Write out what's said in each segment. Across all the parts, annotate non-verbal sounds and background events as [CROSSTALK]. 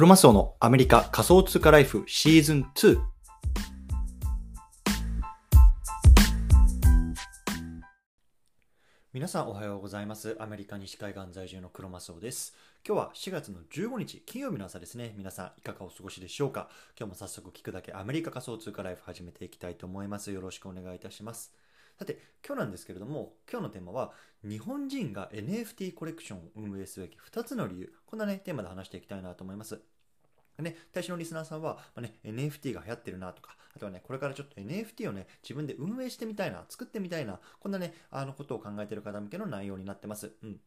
クロマスオのアメリカ仮想通貨ライフシーズン2。皆さんおはようございます。アメリカ西海岸在住のクロマスオです。今日は4月の15日金曜日の朝ですね。皆さんいかがお過ごしでしょうか？今日も早速聞くだけアメリカ仮想通貨ライフ始めていきたいと思います。よろしくお願いいたします。さて、今日なんですけれども、今日のテーマは、日本人が NFT コレクションを運営すべき2つの理由。こんなね、テーマで話していきたいなと思います。ね、対象のリスナーさんは、まあね、NFT が流行ってるなとか、あとはね、これからちょっと NFT をね、自分で運営してみたいな、作ってみたいな、こんなね、あのことを考えてる方向けの内容になってます。うん。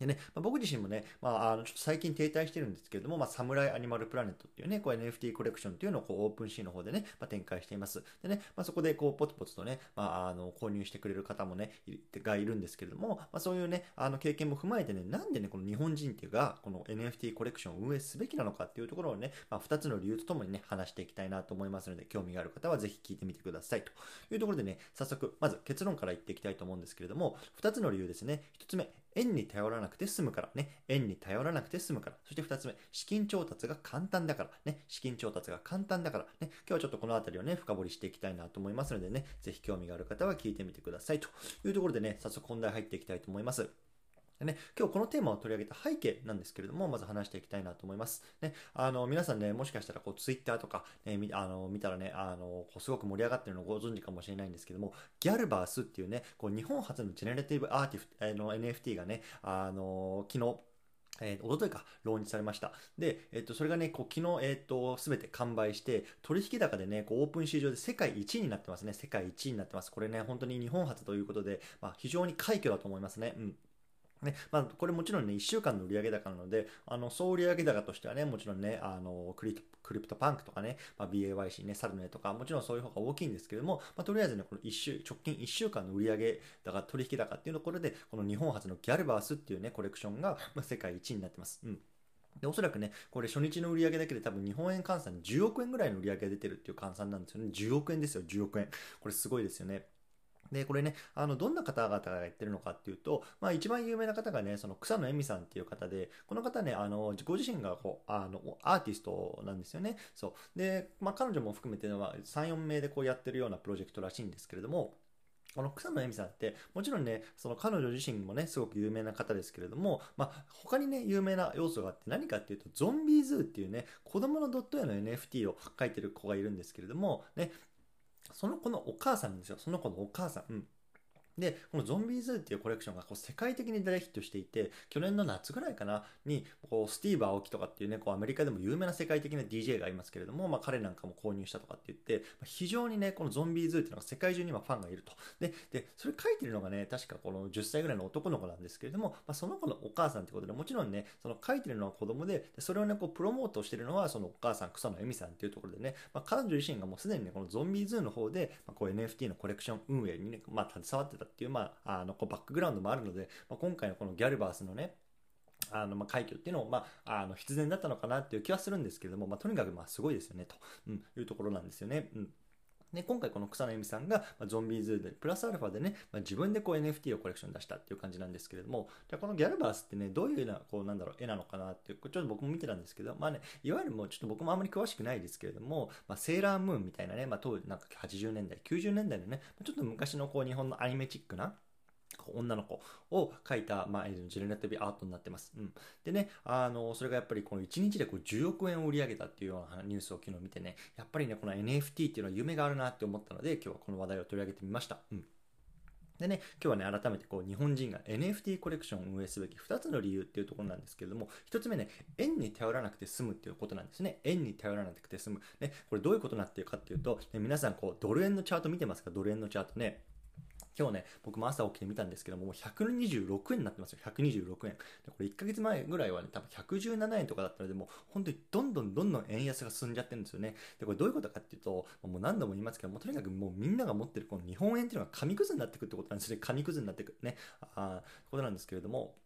でね、まあ、僕自身もね、まあ、あのちょっと最近停滞してるんですけれども、まあ、サムライアニマルプラネットっていうね、こう NFT コレクションっていうのをこうオープンシーの方でね、まあ、展開しています。でね、まあ、そこでこうポツポツとね、まあ、あの購入してくれる方もね、いがいるんですけれども、まあ、そういうね、あの経験も踏まえてね、なんでね、この日本人っていうが、この NFT コレクションを運営すべきなのかっていうところをね、まあ、2つの理由とともにね、話していきたいなと思いますので、興味がある方はぜひ聞いてみてください。というところでね、早速、まず結論から言っていきたいと思うんですけれども、2つの理由ですね。1つ目、円に頼らなくて済むからね。円に頼らなくて済むから。そして2つ目、資金調達が簡単だからね。資金調達が簡単だからね。今日はちょっとこの辺りをね、深掘りしていきたいなと思いますのでね、ぜひ興味がある方は聞いてみてください。というところでね、早速本題入っていきたいと思います。ね、今日このテーマを取り上げた背景なんですけれども、まず話していきたいなと思います。ね、あの、皆さんね、もしかしたらこう、ツイッターとか、ね、あの見たらね、あの、こうすごく盛り上がってるのをご存知かもしれないんですけども、ギャルバースっていうね、こう、日本初のジェネラティブアーティフ、あの、NFT がね、あの、昨日、えー、おとといか、ローンチされました。で、えっ、と、それがね、こう、昨日、えっ、と、すべて完売して、取引高でね、こう、オープン市場で世界1位になってますね。世界1位になってます。これね、本当に日本初ということで、まあ、非常に快挙だと思いますね。うん。ねまあ、これもちろんね、1週間の売上高なので、あの総売上高としてはね、もちろんね、あのクリクリプトパンクとかね、まあ、BAYC ね、サルネとか、もちろんそういう方が大きいんですけれども、まあ、とりあえずね、この1週、直近1週間の売上高、取引高っていうところで、この日本初のギャルバースっていうね、コレクションが、まあ、世界一になってます。うん。で、おそらくね、これ初日の売上だけで多分日本円換算10億円ぐらいの売上が出てるっていう換算なんですよね。10億円ですよ、10億円。これすごいですよね。で、これね、あの、どんな方々が言ってるのかっていうと、まあ一番有名な方がね、その草野恵美さんっていう方で、この方ね、あの、ご自身がこう、あの、アーティストなんですよね。そう。で、まあ彼女も含めては3、4名でこうやってるようなプロジェクトらしいんですけれども、この草野恵美さんって、もちろんね、その彼女自身もね、すごく有名な方ですけれども、まあ、他にね、有名な要素があって、何かっていうと、ゾンビーズーっていうね、子供のドット絵の NFT を描いてる子がいるんですけれども、ね、その子のお母さんなんですよ。その子のお母さん。うん。で、このゾンビーズっていうコレクションがこう世界的に大ヒットしていて、去年の夏ぐらいかな、に、こうスティーブ・アオキとかっていうね、こうアメリカでも有名な世界的な DJ がいますけれども、まあ彼なんかも購入したとかって言って、非常にね、このゾンビーズっていうのが世界中に今ファンがいると。で、で、それ書いてるのがね、確かこの10歳ぐらいの男の子なんですけれども、まあその子のお母さんってことで、もちろんね、その書いてるのは子供で、でそれをね、こうプロモートしてるのはそのお母さん、草野恵美さんっていうところでね、まあ彼女自身がもうすでにね、このゾンビーズの方で、まあ、こう NFT のコレクション運営にね、まあ携わってたっていう、まあ、あの、こうバックグラウンドもあるので、まあ、今回のこのギャルバースのね、あの、まあ、快挙っていうのを、まあ、あの、必然だったのかなっていう気はするんですけれども、まあ、とにかく、まあ、すごいですよね、と、うん、いうところなんですよね。うん。で、今回この草の由美さんが、ま、ゾンビーズで、プラスアルファでね、まあ、自分でこう NFT をコレクション出したっていう感じなんですけれども、じゃこのギャルバースってね、どういうような、こう、なんだろう、絵なのかなっていう、ちょっと僕も見てたんですけど、まあね、いわゆるもうちょっと僕もあんまり詳しくないですけれども、まあ、セーラームーンみたいなね、まあ、当時なんか80年代、90年代のね、ちょっと昔のこう、日本のアニメチックな、女の子を描いた、まあ、ジェネラティブアートになってます。うん。でね、あの、それがやっぱりこの1日でこう10億円を売り上げたっていうようなニュースを昨日見てね、やっぱりね、この NFT っていうのは夢があるなって思ったので、今日はこの話題を取り上げてみました。うん。でね、今日はね、改めてこう日本人が NFT コレクションを運営すべき2つの理由っていうところなんですけれども、1つ目ね、円に頼らなくて済むっていうことなんですね。円に頼らなくて済む。ね、これどういうことになってるかっていうと、ね、皆さんこうドル円のチャート見てますか？ドル円のチャートね。今日ね、僕も朝起きてみたんですけども、もう126円になってますよ。126円。でこれ1ヶ月前ぐらいはね、多分117円とかだったので、もう本当にどんどんどんどん円安が進んじゃってるんですよね。で、これどういうことかっていうと、もう何度も言いますけども、とにかくもうみんなが持ってるこの日本円っていうのが紙くずになってくってことなんですね。紙くずになってくね。あことなんですけれども、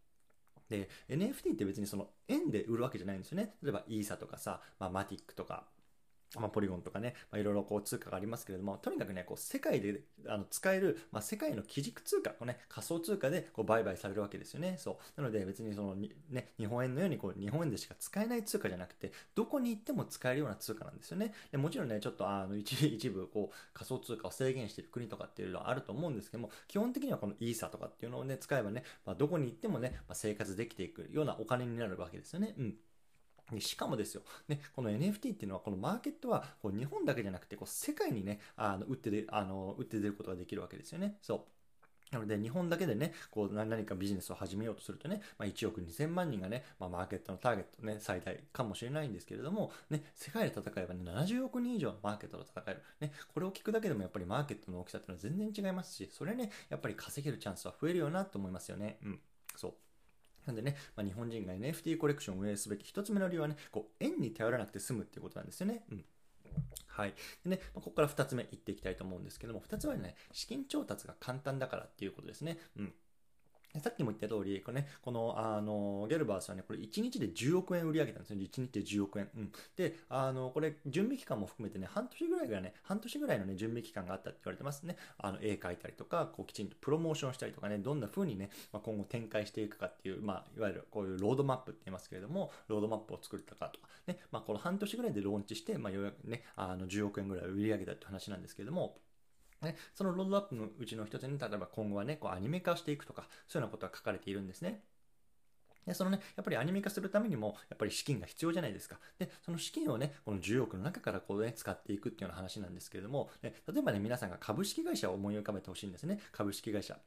で、NFT って別にその円で売るわけじゃないんですよね。例えばイーサとかさ、まあ、マティックとか、まあ、ポリゴンとかね、ま、いろいろこう通貨がありますけれども、とにかくね、こう世界であの使える、まあ、世界の基軸通貨のね、仮想通貨でこう売買されるわけですよね。そう。なので別にその、ね、日本円のようにこう日本円でしか使えない通貨じゃなくて、どこに行っても使えるような通貨なんですよね。でもちろんね、ちょっとあの [LAUGHS] 一一部こう仮想通貨を制限している国とかっていうのはあると思うんですけども、基本的にはこのイーサとかっていうのをね、使えばね、まあ、どこに行ってもね、まあ、生活できていくようなお金になるわけですよね。うん。でしかもですよ、ね、この NFT っていうのは、このマーケットはこう日本だけじゃなくて、こう世界にね、あの打ってであの打って出ることができるわけですよね。そう。なので、日本だけでね、こう何かビジネスを始めようとするとね、まあ、1億2000万人がね、まあ、マーケットのターゲットね、最大かもしれないんですけれども、ね、世界で戦えばね、70億人以上のマーケットと戦える。ね、これを聞くだけでもやっぱりマーケットの大きさっていうのは全然違いますし、それね、やっぱり稼げるチャンスは増えるよなと思いますよね。うん。そう。なんでね、まあ、日本人が NFT コレクションを運営すべき1つ目の理由はね、こう、円に頼らなくて済むっていうことなんですよね。うん。はい。でね、ここから2つ目いっていきたいと思うんですけども、2つ目はね、資金調達が簡単だからっていうことですね。うん。さっきも言った通り、これね、この、あの、ギャルバースはね、これ1日で10億円売り上げたんですよ。1日で10億円。うん。で、あの、これ、準備期間も含めてね、半年ぐらいがね、半年ぐらいのね、準備期間があったって言われてますね。あの、絵描いたりとか、こう、きちんとプロモーションしたりとかね、どんな風にね、まあ、今後展開していくかっていう、まあ、いわゆるこういうロードマップって言いますけれども、ロードマップを作ったかとか、ね、まあ、この半年ぐらいでローンチして、まあ、ようやくね、あの、10億円ぐらい売り上げたって話なんですけれども、ね、そのロードアップのうちの一つに、例えば今後はね、こうアニメ化していくとか、そういうようなことが書かれているんですね。で、そのね、やっぱりアニメ化するためにも、やっぱり資金が必要じゃないですか。で、その資金をね、この10億の中からこうね、使っていくっていうような話なんですけれども、ね、例えばね、皆さんが株式会社を思い浮かべてほしいんですね。株式会社。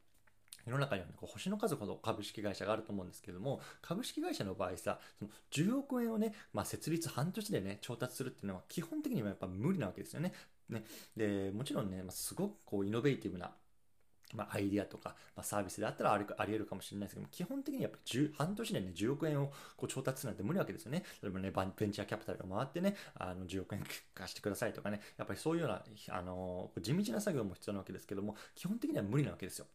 世の中にはね、こう星の数ほど株式会社があると思うんですけども、株式会社の場合さ、その10億円をね、まあ、設立半年でね、調達するっていうのは基本的にはやっぱ無理なわけですよね。ね。で、もちろんね、まあ、すごくこうイノベーティブなまあ、アイディアとか、まあ、サービスであったらありあり得るかもしれないですけども、基本的にやっぱり半年でね、10億円をこう調達するなんて無理わけですよね。例えばね、ベンチャーキャピタルが回ってね、あの、10億円 [LAUGHS] 貸してくださいとかね、やっぱりそういうような、あの、地道な作業も必要なわけですけども、基本的には無理なわけですよ。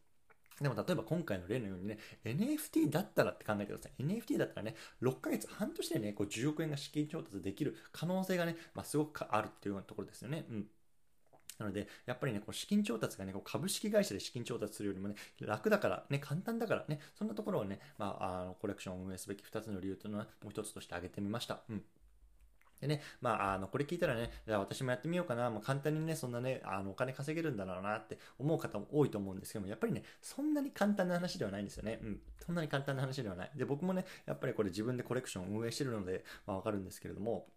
でも例えば今回の例のようにね、NFT だったらって考えてください。NFT だったらね、6ヶ月、半年でね、こう10億円が資金調達できる可能性がね、まあ、すごくあるっていうようなところですよね。うん。なので、やっぱりね、こう資金調達がね、こう株式会社で資金調達するよりもね、楽だから、ね、簡単だからね、そんなところをね、まあ、あの、コレクションを運営すべき2つの理由というのは、もう一つとして挙げてみました。うん。でね、まあ、あの、これ聞いたらね、じゃあ私もやってみようかな、まあ、簡単にね、そんなね、あの、お金稼げるんだろうなって思う方も多いと思うんですけども、やっぱりね、そんなに簡単な話ではないんですよね。うん。そんなに簡単な話ではない。で、僕もね、やっぱりこれ自分でコレクションを運営してるので、まあ、わかるんですけれども、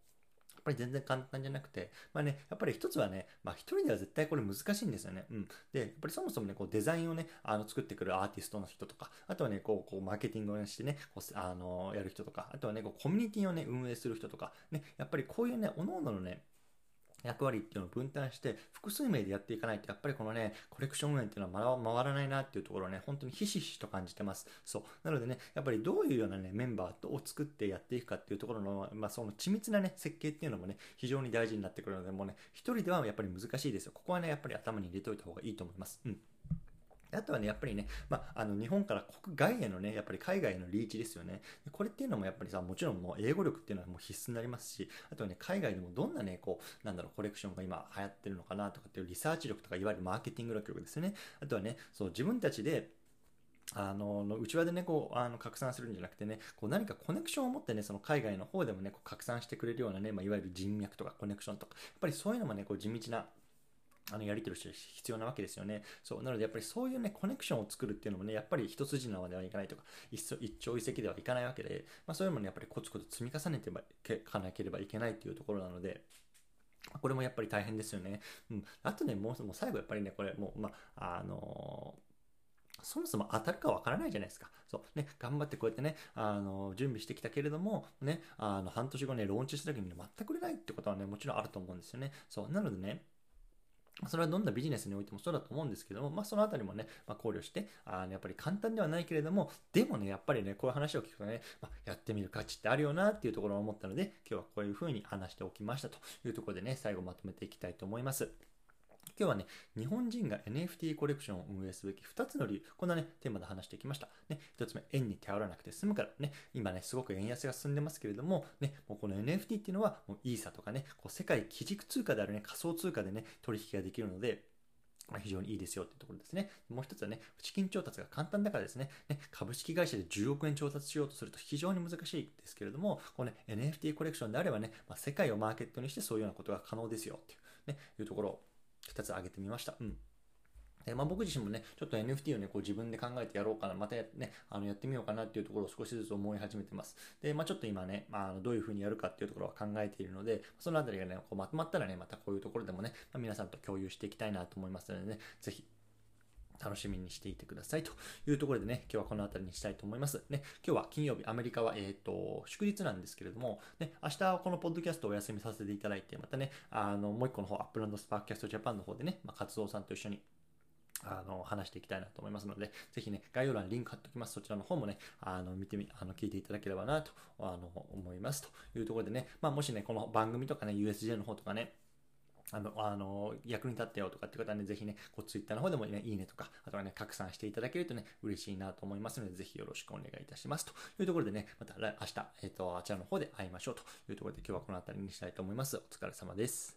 ぱり全然簡単じゃなくて、まあね、やっぱり一つはね、まあ一人では絶対これ難しいんですよね。うん。で、やっぱりそもそもね、こうデザインをね、あの作ってくるアーティストの人とか、あとはね、こう、こうマーケティングをしてね、こう、あの、やる人とか、あとはね、こうコミュニティをね、運営する人とか、ね、やっぱりこういうね、各々のね、役割っていうのを分担して複数名でやっていかないとやっぱりこのねコレクション運営っていうのは回らないなっていうところをね本当にひしひしと感じてます。そう。なのでねやっぱりどういうようなねメンバーを作ってやっていくかっていうところのまあその緻密なね設計っていうのもね非常に大事になってくるのでもうね一人ではやっぱり難しいですよ。ここはねやっぱり頭に入れておいた方がいいと思います。うん。あとはね、やっぱりね、まあ、あの日本から国外へのね、やっぱり海外へのリーチですよね。これっていうのもやっぱりさ、もちろんもう英語力っていうのはもう必須になりますし、あとはね、海外でもどんなね、こう、なんだろう、コレクションが今流行ってるのかなとかっていうリサーチ力とか、いわゆるマーケティング力ですね。あとはね、そう、自分たちで、あの、の内輪でね、こう、あの、拡散するんじゃなくてね、こう何かコネクションを持ってね、その海外の方でもね、こう拡散してくれるようなね、まあ、いわゆる人脈とかコネクションとか、やっぱりそういうのもね、こう地道なあのやり取りして必要なわけですよね。そう。なのでやっぱりそういうね、コネクションを作るっていうのもね、やっぱり一筋縄ではいかないとか、一朝一夕ではいかないわけで、まあそういうのもね、やっぱりコツコツ積み重ねていかなければいけないっていうところなので、これもやっぱり大変ですよね。うん。あとね、もう、もう最後やっぱりね、これもう、まあ、あのーそもそも当たるかわからないじゃないですか。そう。ね、頑張ってこうやってね、あの、準備してきたけれども、ね、あの、半年後ね、ローンチした時に、全く売れないってことはね、もちろんあると思うんですよね。そう。なのでね、それはどんなビジネスにおいてもそうだと思うんですけども、まあ、そのあたりもね、まあ、考慮して、あのやっぱり簡単ではないけれども、でもね、やっぱりね、こういう話を聞くとね、まあ、やってみる価値ってあるよなっていうところを思ったので、今日はこういうふうに話しておきましたというところでね、最後まとめていきたいと思います。今日はね、日本人が NFT コレクションを運営すべき2つの理由、こんなね、テーマで話してきました。ね、1つ目、円に頼らなくて済むからね、今ね、すごく円安が進んでますけれども、ね、もうこの NFT っていうのは、もうイーサとかね、こう世界基軸通貨であるね、仮想通貨でね、取引ができるので、非常にいいですよっていうところですね。もう一つはね、資金調達が簡単だからですね、ね株式会社で10億円調達しようとすると非常に難しいですけれども、このね、NFT コレクションであればね、まあ、世界をマーケットにしてそういうようなことが可能ですよっていう、ね、いうところを2つ挙げてみました。うん。でまあ、僕自身もね、ちょっと NFT をね、こう自分で考えてやろうかな、またね、あのやってみようかなっていうところを少しずつ思い始めてます。で、まあ、ちょっと今ね、まあ、どういうふうにやるかっていうところは考えているので、そのあたりがね、こうまとまったらね、またこういうところでもね、まあ、皆さんと共有していきたいなと思いますのでね、ぜひ楽しみにしていてくださいというところでね、今日はこの辺りにしたいと思います。ね、今日は金曜日、アメリカは、えっ、ー、と、祝日なんですけれども、ね、明日はこのポッドキャストをお休みさせていただいて、またね、あの、もう一個の方、アップランドスパークキャストジャパンの方でね、まあ、活動さんと一緒にあの、話していきたいなと思いますので、ぜひね、概要欄にリンク貼っておきます。そちらの方もね、あの、見てみ、あの、聞いていただければなと、あの、思います。というところでね、まあ、もしね、この番組とかね、USJ の方とかね、あの、あの、役に立ってよとかっていう方はね、ぜひね、こう、ツイッターの方でもね、いいねとか、あとはね、拡散していただけるとね、嬉しいなと思いますので、ぜひよろしくお願いいたします。というところでね、また明日、えっ、ー、と、あちらの方で会いましょうというところで、今日はこの辺りにしたいと思います。お疲れ様です。